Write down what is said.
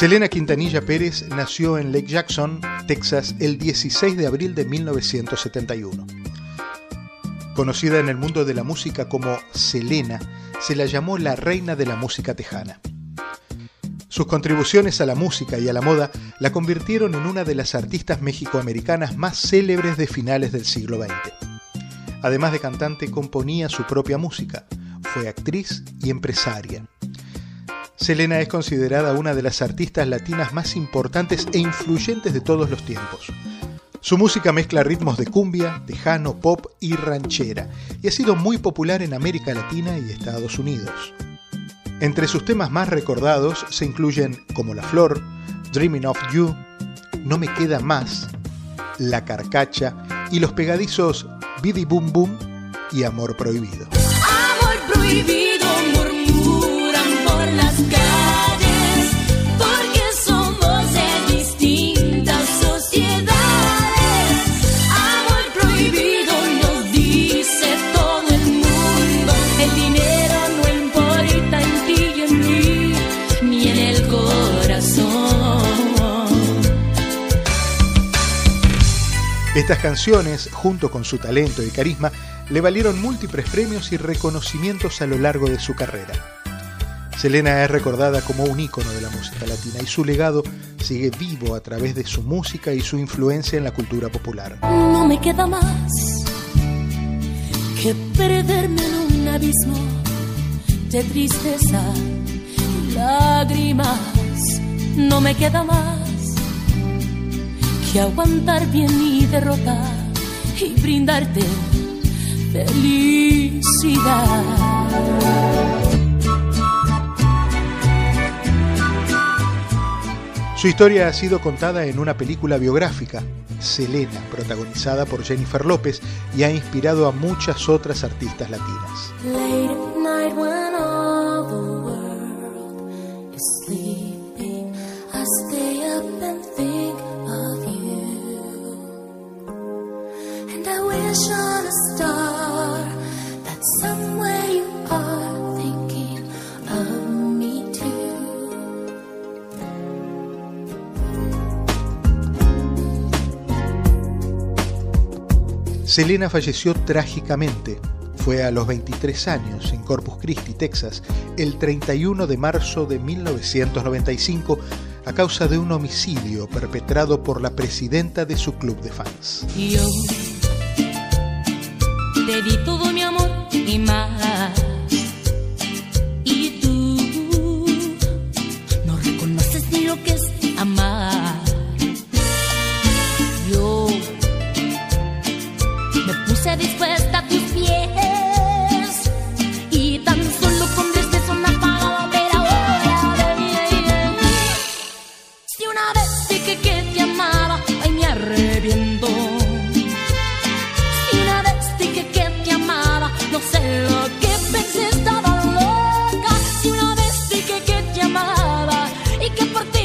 Selena Quintanilla Pérez nació en Lake Jackson, Texas, el 16 de abril de 1971. Conocida en el mundo de la música como Selena, se la llamó la reina de la música tejana. Sus contribuciones a la música y a la moda la convirtieron en una de las artistas mexicoamericanas más célebres de finales del siglo XX. Además de cantante, componía su propia música, fue actriz y empresaria. Selena es considerada una de las artistas latinas más importantes e influyentes de todos los tiempos. Su música mezcla ritmos de cumbia, tejano, pop y ranchera, y ha sido muy popular en América Latina y Estados Unidos. Entre sus temas más recordados se incluyen Como la Flor, Dreaming of You, No me queda más, La Carcacha y los pegadizos Bidi Boom Boom y Amor Prohibido. Amor prohibido Estas canciones, junto con su talento y carisma, le valieron múltiples premios y reconocimientos a lo largo de su carrera. Selena es recordada como un ícono de la música latina y su legado sigue vivo a través de su música y su influencia en la cultura popular. No me queda más que perderme en un abismo de tristeza y lágrimas. No me queda más que aguantar bien mi derrota y brindarte felicidad. Su historia ha sido contada en una película biográfica, Selena, protagonizada por Jennifer López, y ha inspirado a muchas otras artistas latinas. Wish on a star that somewhere you are Selena falleció trágicamente. Fue a los 23 años en Corpus Christi, Texas, el 31 de marzo de 1995 a causa de un homicidio perpetrado por la presidenta de su club de fans. Yo te todo mi amor y más. dije que te amaba, ay me arrepiento. Si una vez dije que te amaba, no sé lo que pensé, estaba loca. Si una vez dije que te amaba y que por ti